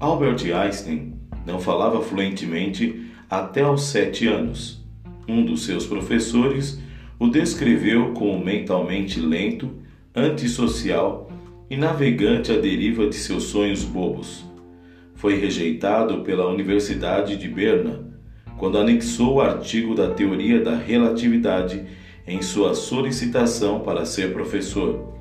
Albert Einstein não falava fluentemente até aos sete anos. Um dos seus professores o descreveu como mentalmente lento, antissocial e navegante à deriva de seus sonhos bobos. Foi rejeitado pela Universidade de Berna quando anexou o artigo da teoria da relatividade em sua solicitação para ser professor.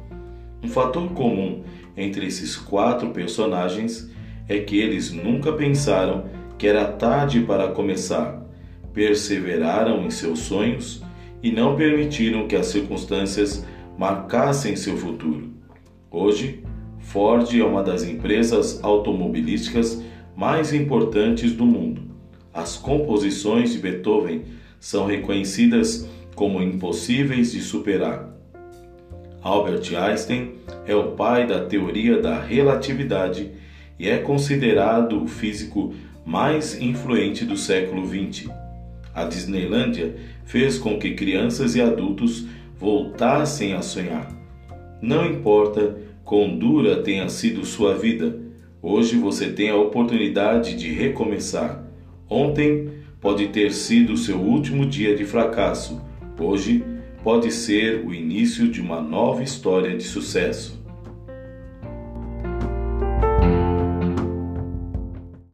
Um fator comum entre esses quatro personagens é que eles nunca pensaram que era tarde para começar, perseveraram em seus sonhos e não permitiram que as circunstâncias marcassem seu futuro. Hoje, Ford é uma das empresas automobilísticas mais importantes do mundo. As composições de Beethoven são reconhecidas como impossíveis de superar. Albert Einstein é o pai da teoria da relatividade e é considerado o físico mais influente do século XX. A Disneylândia fez com que crianças e adultos voltassem a sonhar. Não importa quão dura tenha sido sua vida, hoje você tem a oportunidade de recomeçar. Ontem pode ter sido seu último dia de fracasso, hoje pode ser o início de uma nova história de sucesso.